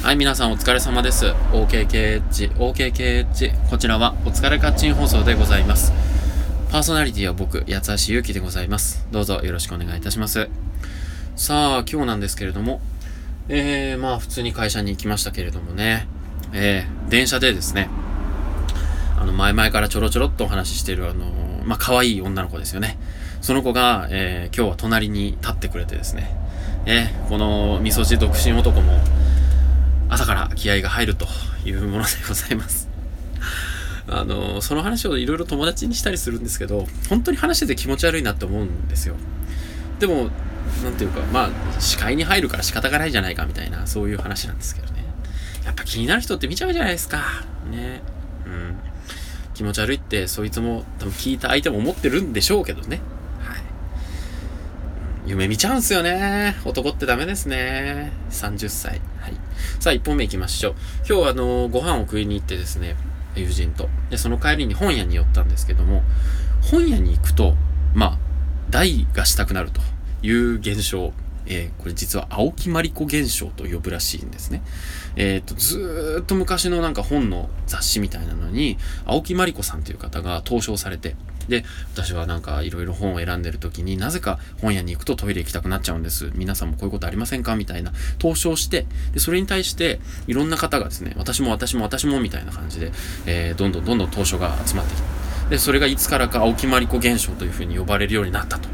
はい、皆さんお疲れ様です。OKKH、OKKH。こちらはお疲れカッチン放送でございます。パーソナリティは僕、八橋ゆうきでございます。どうぞよろしくお願いいたします。さあ、今日なんですけれども、えー、まあ普通に会社に行きましたけれどもね、えー、電車でですね、あの、前々からちょろちょろっとお話ししてるあのー、まあ可愛い女の子ですよね。その子が、えー、今日は隣に立ってくれてですね、えー、この味噌汁独身男も、朝から気合が入るというものでございます。あの、その話をいろいろ友達にしたりするんですけど、本当に話してて気持ち悪いなって思うんですよ。でも、なんていうか、まあ、視界に入るから仕方がないじゃないかみたいな、そういう話なんですけどね。やっぱ気になる人って見ちゃうじゃないですか。ね。うん。気持ち悪いって、そいつも多分聞いた相手も思ってるんでしょうけどね。夢見ちゃうんすよね。男ってダメですね。30歳。はい。さあ、1本目行きましょう。今日はあの、ご飯を食いに行ってですね、友人と。で、その帰りに本屋に寄ったんですけども、本屋に行くと、まあ、大がしたくなるという現象。えー、これ実は青木まりこ現象と呼ぶらしいんですね。えっ、と、ずーっと昔のなんか本の雑誌みたいなのに、青木まりこさんという方が投書されて、で、私はなんかいろいろ本を選んでる時になぜか本屋に行くとトイレ行きたくなっちゃうんです。皆さんもこういうことありませんか？みたいな。投書をして、で、それに対していろんな方がですね、私も私も私もみたいな感じで、えー、どんどんどんどん投書が集まってきて、で、それがいつからか青木まりこ現象というふうに呼ばれるようになったと。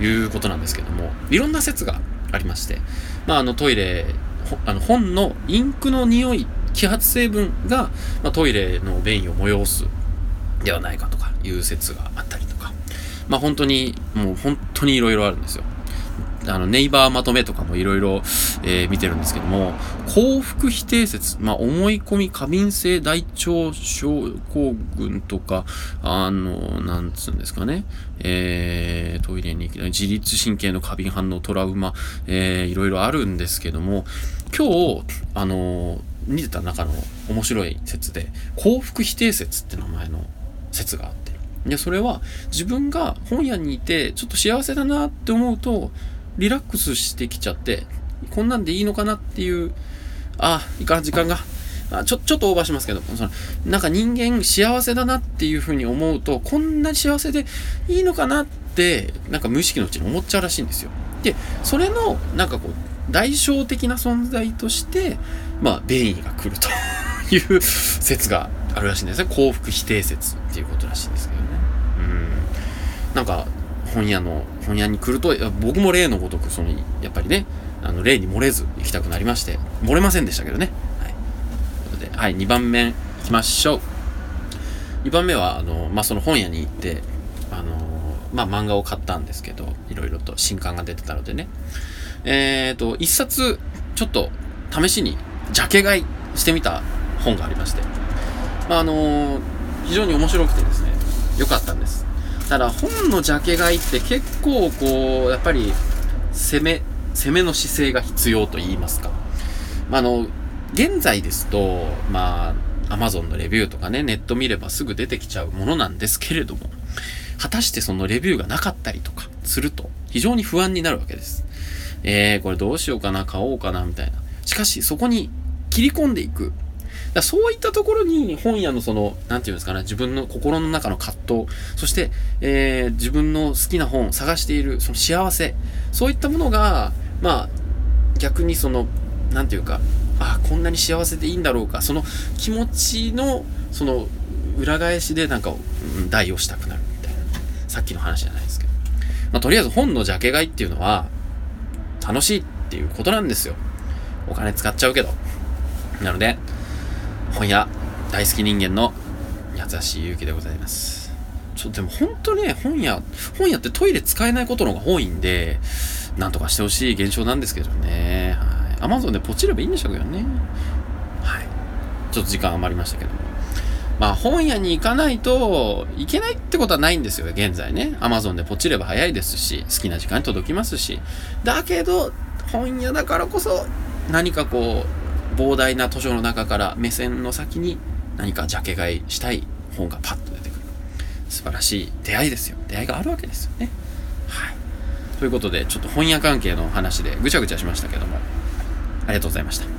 いうことなんですけども、いろんな説がありまして、まあ、あのトイレ、あの本のインクの匂い、揮発成分が、まあ、トイレの便意を催すではないかとかいう説があったりとか、まあ本当に、もう本当にいろいろあるんですよ。あの、ネイバーまとめとかもいろいろ、えー、見てるんですけども、幸福否定説、まあ、思い込み過敏性大腸症候群とか、あの、なんつうんですかね、えー、トイレに行き自律神経の過敏反応、トラウマ、えー、いろいろあるんですけども、今日、あの、見てた中の面白い説で、幸福否定説って名前の説があって、で、それは自分が本屋にいて、ちょっと幸せだなって思うと、リラックスしてきちゃって、こんなんでいいのかなっていう、あ、いかん時間が、あちょ、ちょっとオーバーしますけど、その、なんか人間幸せだなっていうふうに思うと、こんなに幸せでいいのかなって、なんか無意識のうちに思っちゃうらしいんですよ。で、それの、なんかこう、代償的な存在として、まあ、便意が来るという説があるらしいんですね。幸福否定説っていうことらしいんですけどね。うん。なんか、本屋の、本屋に来ると、僕も例のごとく、その、やっぱりね、あの、例に漏れず行きたくなりまして、漏れませんでしたけどね。はい。ということで、はい、2番目行きましょう。2番目は、あの、まあ、その本屋に行って、あの、まあ、漫画を買ったんですけど、いろいろと新刊が出てたのでね。えっ、ー、と、一冊、ちょっと、試しに、ジャケ買いしてみた本がありまして、あ、あの非常に面白くてですね、良かったんです。ただ、本のジャケ買いって結構、こう、やっぱり、攻め、攻めの姿勢が必要と言いますか。まあ、あの、現在ですと、まあ、Amazon のレビューとかね、ネット見ればすぐ出てきちゃうものなんですけれども、果たしてそのレビューがなかったりとかすると、非常に不安になるわけです。えー、これどうしようかな、買おうかな、みたいな。しかし、そこに切り込んでいく。だそういったところに本屋のその、なんていうんですかね、自分の心の中の葛藤、そして、えー、自分の好きな本を探している、その幸せ、そういったものが、まあ、逆にその、なんていうか、あこんなに幸せでいいんだろうか、その気持ちの、その、裏返しでなんか、うん、代をしたくなるみたいな。さっきの話じゃないですけど。まあ、とりあえず本のジャケ買いっていうのは、楽しいっていうことなんですよ。お金使っちゃうけど。なので、本屋大好き人間の八橋ゆうきでございます。ちょっとでも本当ね、本屋、本屋ってトイレ使えないことの方が多いんで、なんとかしてほしい現象なんですけどね。はい。アマゾンでポチればいいんでしょうけどね。はい。ちょっと時間余りましたけども。まあ本屋に行かないといけないってことはないんですよ、現在ね。アマゾンでポチれば早いですし、好きな時間に届きますし。だけど、本屋だからこそ、何かこう、膨大な図書の中から目線の先に何かジャケ買いしたい本がパッと出てくる。素晴らしい出会いですよ。出会いがあるわけですよね。はい。ということで、ちょっと本屋関係の話でぐちゃぐちゃしましたけども、ありがとうございました。